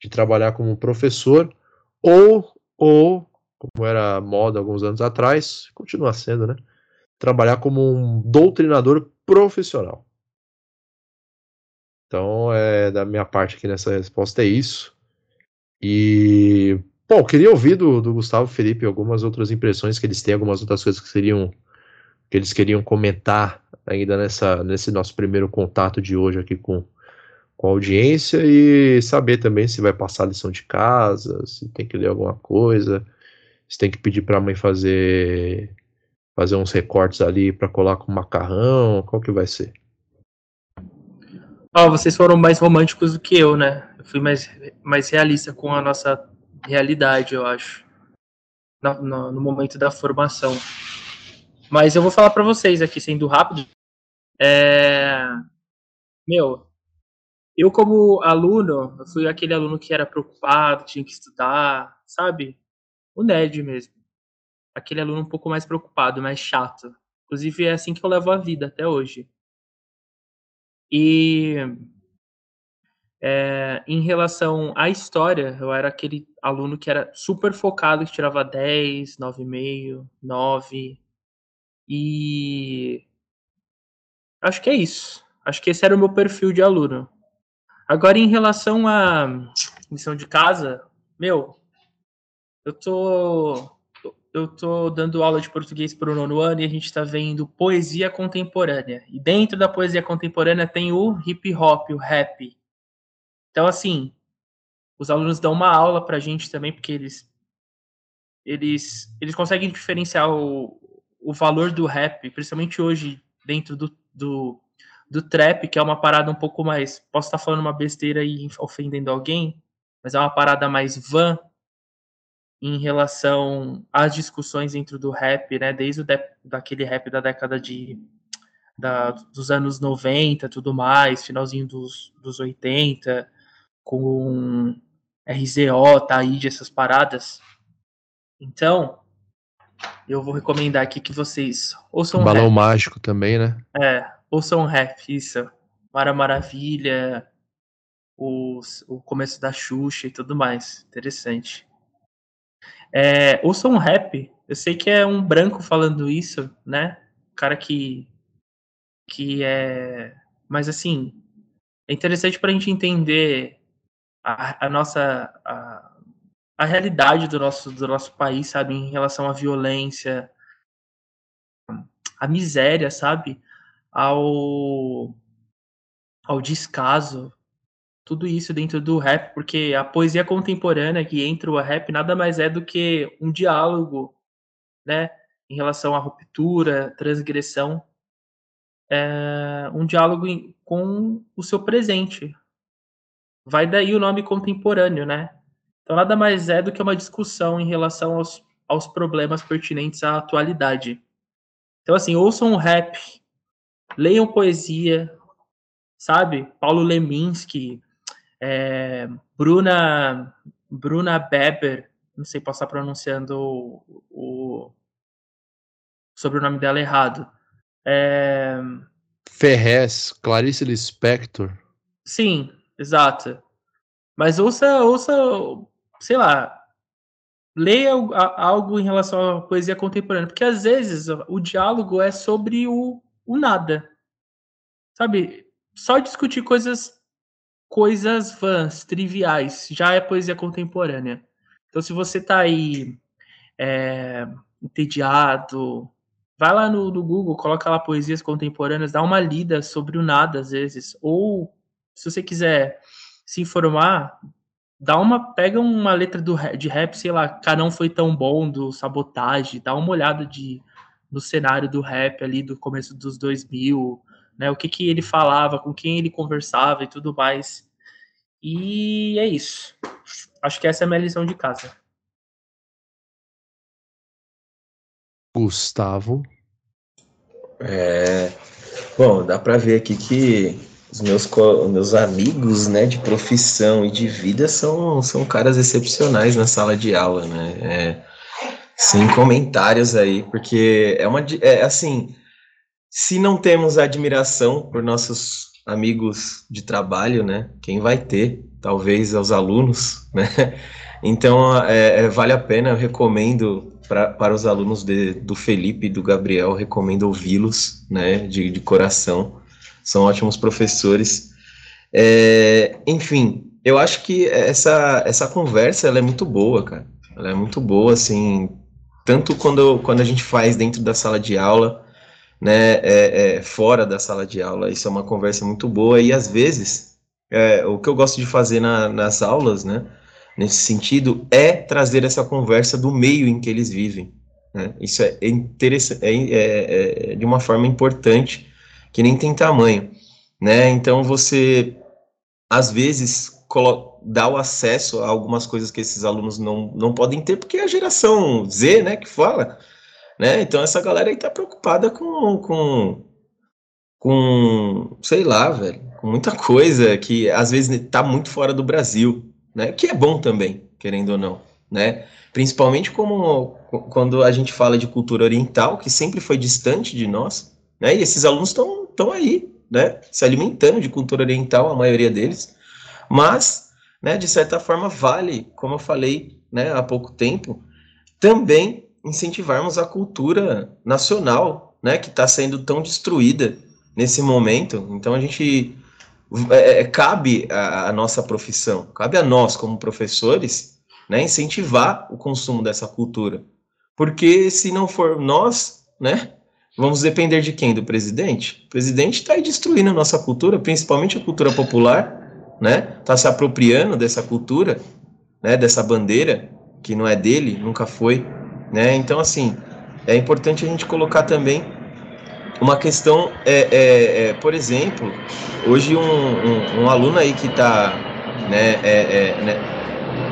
de trabalhar como professor ou, ou como era moda alguns anos atrás, continua sendo, né? Trabalhar como um doutrinador profissional. Então, é, da minha parte aqui nessa resposta é isso. E, bom, queria ouvir do, do Gustavo Felipe algumas outras impressões que eles têm, algumas outras coisas que seriam que eles queriam comentar ainda nessa, nesse nosso primeiro contato de hoje aqui com, com a audiência e saber também se vai passar lição de casa, se tem que ler alguma coisa, se tem que pedir para a mãe fazer fazer uns recortes ali para colar com macarrão, qual que vai ser? Oh, vocês foram mais românticos do que eu, né? Eu fui mais, mais realista com a nossa realidade, eu acho. No, no, no momento da formação. Mas eu vou falar para vocês aqui, sendo rápido. É... Meu, eu como aluno, eu fui aquele aluno que era preocupado, tinha que estudar, sabe? O nerd mesmo. Aquele aluno um pouco mais preocupado, mais chato. Inclusive é assim que eu levo a vida até hoje. E é, em relação à história, eu era aquele aluno que era super focado, que tirava 10, 9,5, 9, e acho que é isso. Acho que esse era o meu perfil de aluno. Agora, em relação à missão de casa, meu, eu tô eu tô dando aula de português para o nono ano e a gente está vendo poesia contemporânea. E dentro da poesia contemporânea tem o hip hop, o rap. Então, assim, os alunos dão uma aula para a gente também, porque eles eles eles conseguem diferenciar o, o valor do rap, principalmente hoje, dentro do, do, do trap, que é uma parada um pouco mais. Posso estar falando uma besteira e ofendendo alguém, mas é uma parada mais van em relação às discussões dentro do rap, né? Desde o de, daquele rap da década de. Da, dos anos 90 tudo mais, finalzinho dos, dos 80, com RZO, Taíde, essas paradas. Então, eu vou recomendar aqui que vocês ouçam Balão rap. Mágico também, né? É, ouçam rap, isso. Mara Maravilha, os, o começo da Xuxa e tudo mais. Interessante. É, ouçam rap. Eu sei que é um branco falando isso, né? Cara que. que é. Mas assim. É interessante pra gente entender a, a nossa a, a, realidade do nosso, do nosso país, sabe, em relação à violência, à miséria, sabe, ao, ao descaso, tudo isso dentro do rap, porque a poesia contemporânea que entra o rap nada mais é do que um diálogo, né, em relação à ruptura, transgressão, é um diálogo com o seu presente. Vai daí o nome contemporâneo, né? Então nada mais é do que uma discussão em relação aos, aos problemas pertinentes à atualidade. Então assim, ouçam rap, leiam poesia, sabe? Paulo Leminski, é, Bruna Bruna Beber, não sei se estar pronunciando o, o sobrenome dela errado. É... Ferrez, Clarice Lispector. Sim, exato. Mas ouça, ouça, sei lá, leia algo em relação à poesia contemporânea, porque às vezes o diálogo é sobre o, o nada. Sabe? Só discutir coisas coisas vãs, triviais, já é poesia contemporânea. Então se você tá aí é, entediado, Vai lá no, no, Google, coloca lá poesias contemporâneas, dá uma lida sobre o nada às vezes. Ou, se você quiser se informar, dá uma, pega uma letra do, de rap, sei lá, Carão foi tão bom, do Sabotagem, dá uma olhada de, no cenário do rap ali do começo dos 2000, né? O que que ele falava, com quem ele conversava e tudo mais. E é isso. Acho que essa é a minha lição de casa. Gustavo. É, bom, dá para ver aqui que os meus, meus amigos, né, de profissão e de vida são, são caras excepcionais na sala de aula, né? É, sem comentários aí, porque é uma, é assim, se não temos admiração por nossos amigos de trabalho, né? Quem vai ter? Talvez aos alunos, né? Então, é, é, vale a pena, eu recomendo pra, para os alunos de, do Felipe e do Gabriel, recomendo ouvi-los, né, de, de coração. São ótimos professores. É, enfim, eu acho que essa, essa conversa ela é muito boa, cara. Ela é muito boa, assim, tanto quando, quando a gente faz dentro da sala de aula, né, é, é, fora da sala de aula. Isso é uma conversa muito boa e às vezes é, o que eu gosto de fazer na, nas aulas, né, nesse sentido, é trazer essa conversa do meio em que eles vivem. Né? Isso é, interessante, é, é, é, de uma forma importante, que nem tem tamanho. Né? Então, você, às vezes, dá o acesso a algumas coisas que esses alunos não, não podem ter, porque é a geração Z, né, que fala, né? Então, essa galera aí tá preocupada com, com, com sei lá, velho, com muita coisa que, às vezes, tá muito fora do Brasil, né? Que é bom também, querendo ou não, né? Principalmente como quando a gente fala de cultura oriental, que sempre foi distante de nós, né? E esses alunos estão estão aí, né? Se alimentando de cultura oriental, a maioria deles. Mas, né, de certa forma vale, como eu falei, né, há pouco tempo, também incentivarmos a cultura nacional, né, que está sendo tão destruída nesse momento. Então a gente é, é, cabe a, a, nossa profissão, cabe a nós como professores, né, incentivar o consumo dessa cultura, porque se não for nós, né, vamos depender de quem? Do presidente? O presidente está aí destruindo a nossa cultura, principalmente a cultura popular, né, está se apropriando dessa cultura, né, dessa bandeira que não é dele, nunca foi, né, então assim é importante a gente colocar também uma questão é, é, é, por exemplo, hoje um, um, um aluno aí que está, né, é, é, né,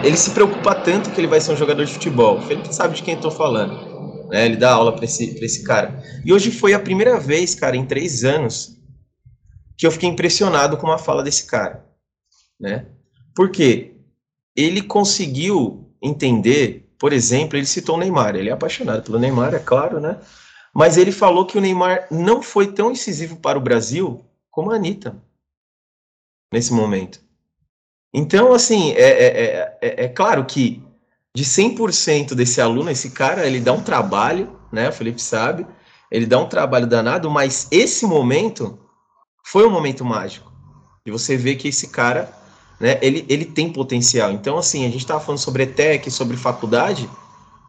ele se preocupa tanto que ele vai ser um jogador de futebol. Felipe sabe de quem tô falando, né? Ele dá aula para esse, esse cara. E hoje foi a primeira vez, cara, em três anos, que eu fiquei impressionado com a fala desse cara, né? Porque ele conseguiu entender, por exemplo, ele citou o Neymar. Ele é apaixonado pelo Neymar, é claro, né? Mas ele falou que o Neymar não foi tão incisivo para o Brasil como a Anitta nesse momento. Então, assim, é, é, é, é claro que de 100% desse aluno, esse cara, ele dá um trabalho, né? O Felipe sabe, ele dá um trabalho danado, mas esse momento foi um momento mágico. E você vê que esse cara né, ele, ele tem potencial. Então, assim, a gente estava falando sobre ETEC, sobre faculdade,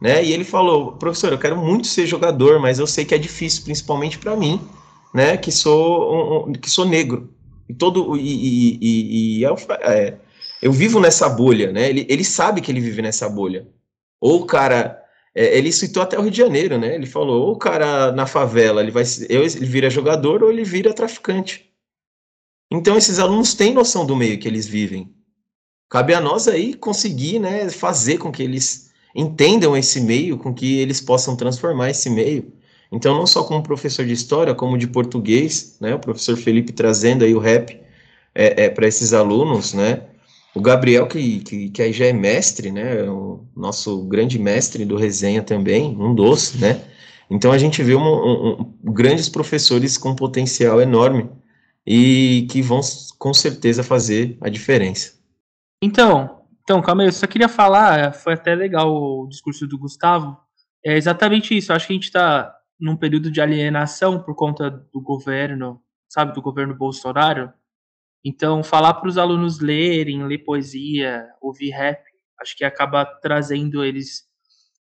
né, e ele falou, professor, eu quero muito ser jogador, mas eu sei que é difícil, principalmente para mim, né, que sou, um, um, que sou negro. E todo, e, e, e, e é, é, eu vivo nessa bolha, né, ele, ele sabe que ele vive nessa bolha. Ou o cara, é, ele citou até o Rio de Janeiro, né, ele falou, ou o cara na favela, ele vai, ele vira jogador ou ele vira traficante. Então esses alunos têm noção do meio que eles vivem. Cabe a nós aí conseguir, né, fazer com que eles entendam esse meio, com que eles possam transformar esse meio. Então não só como professor de história, como de português, né, o professor Felipe trazendo aí o rap é, é para esses alunos, né, o Gabriel, que, que, que aí já é mestre, né? O nosso grande mestre do resenha também, um dos, né? Então a gente vê um, um, um, grandes professores com potencial enorme e que vão com certeza fazer a diferença. Então, então, calma aí, eu só queria falar, foi até legal o discurso do Gustavo. É exatamente isso. Acho que a gente está num período de alienação por conta do governo, sabe, do governo Bolsonaro. Então, falar para os alunos lerem, ler poesia, ouvir rap, acho que acaba trazendo eles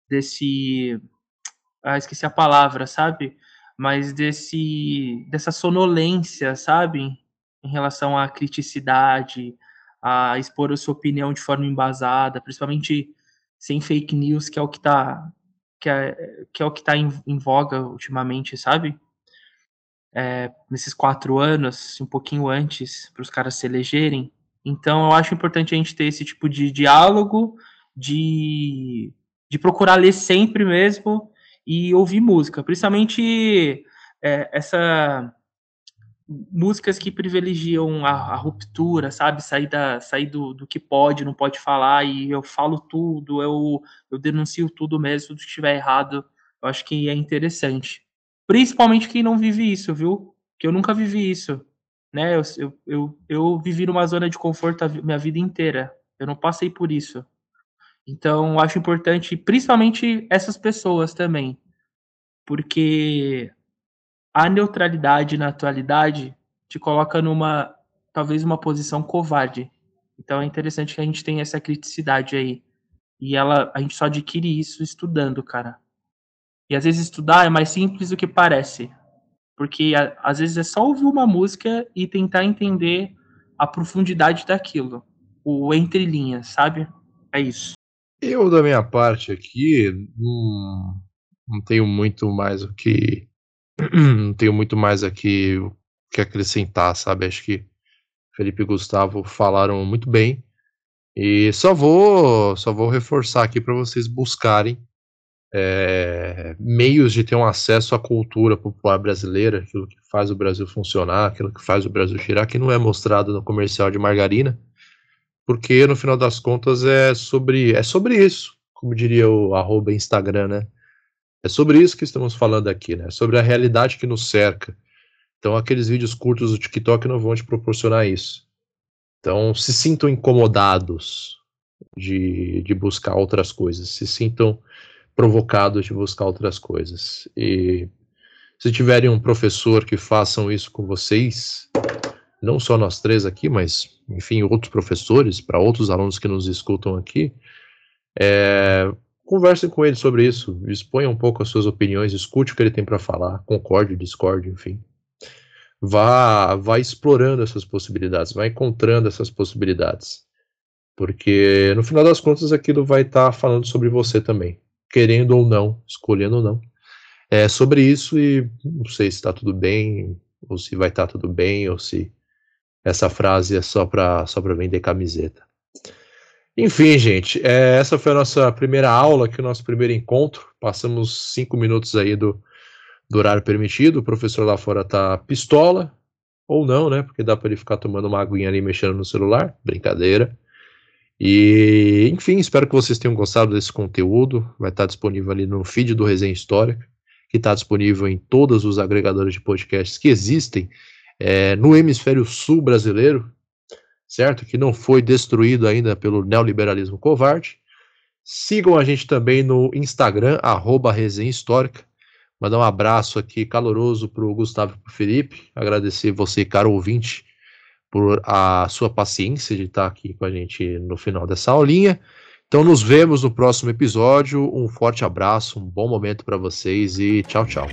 desse. Ah, esqueci a palavra, sabe? mas desse dessa sonolência, sabe? Em relação à criticidade, a expor a sua opinião de forma embasada, principalmente sem fake news, que é o que está que é, que é o que tá em, em voga ultimamente, sabe? É, nesses quatro anos, um pouquinho antes, para os caras se elegerem. Então, eu acho importante a gente ter esse tipo de diálogo, de, de procurar ler sempre mesmo, e ouvir música, principalmente é, essa músicas que privilegiam a, a, ruptura, sabe? Sair, da, sair do, do que pode, não pode falar, e eu falo tudo, eu, eu denuncio tudo mesmo, tudo que estiver errado, eu acho que é interessante. Principalmente quem não vive isso, viu? Que eu nunca vivi isso. Né? Eu, eu, eu, eu vivi numa zona de conforto a minha vida inteira. Eu não passei por isso. Então, acho importante, principalmente essas pessoas também, porque a neutralidade na atualidade te coloca numa, talvez, uma posição covarde. Então, é interessante que a gente tenha essa criticidade aí. E ela, a gente só adquire isso estudando, cara. E às vezes estudar é mais simples do que parece. Porque às vezes é só ouvir uma música e tentar entender a profundidade daquilo. O entre linhas, sabe? É isso. Eu, da minha parte aqui, não, não tenho muito mais o que. Não tenho muito mais aqui o que acrescentar, sabe? Acho que Felipe e Gustavo falaram muito bem. E só vou, só vou reforçar aqui para vocês buscarem é, meios de ter um acesso à cultura popular brasileira, aquilo que faz o Brasil funcionar, aquilo que faz o Brasil girar, que não é mostrado no comercial de margarina porque no final das contas é sobre, é sobre isso, como diria o arroba Instagram, né? É sobre isso que estamos falando aqui, né? Sobre a realidade que nos cerca. Então, aqueles vídeos curtos do TikTok não vão te proporcionar isso. Então, se sintam incomodados de, de buscar outras coisas, se sintam provocados de buscar outras coisas. E se tiverem um professor que façam isso com vocês, não só nós três aqui, mas enfim, outros professores, para outros alunos que nos escutam aqui, é, conversem com ele sobre isso, exponha um pouco as suas opiniões, escute o que ele tem para falar, concorde, discorde, enfim. Vá, vá explorando essas possibilidades, vá encontrando essas possibilidades. Porque no final das contas aquilo vai estar tá falando sobre você também, querendo ou não, escolhendo ou não. É sobre isso e não sei se está tudo bem, ou se vai estar tá tudo bem, ou se essa frase é só para só vender camiseta. Enfim, gente, é, essa foi a nossa primeira aula, aqui o nosso primeiro encontro. Passamos cinco minutos aí do, do horário permitido. O professor lá fora tá pistola, ou não, né? Porque dá para ele ficar tomando uma aguinha ali mexendo no celular. Brincadeira. E, enfim, espero que vocês tenham gostado desse conteúdo. Vai estar disponível ali no feed do Resenha Histórica, que está disponível em todos os agregadores de podcasts que existem é, no hemisfério sul brasileiro, certo? Que não foi destruído ainda pelo neoliberalismo covarde. Sigam a gente também no Instagram, arroba Resenha Histórica. Mandar um abraço aqui caloroso para o Gustavo e para Felipe. Agradecer você, caro ouvinte, por a sua paciência de estar aqui com a gente no final dessa aulinha. Então nos vemos no próximo episódio. Um forte abraço, um bom momento para vocês e tchau, tchau.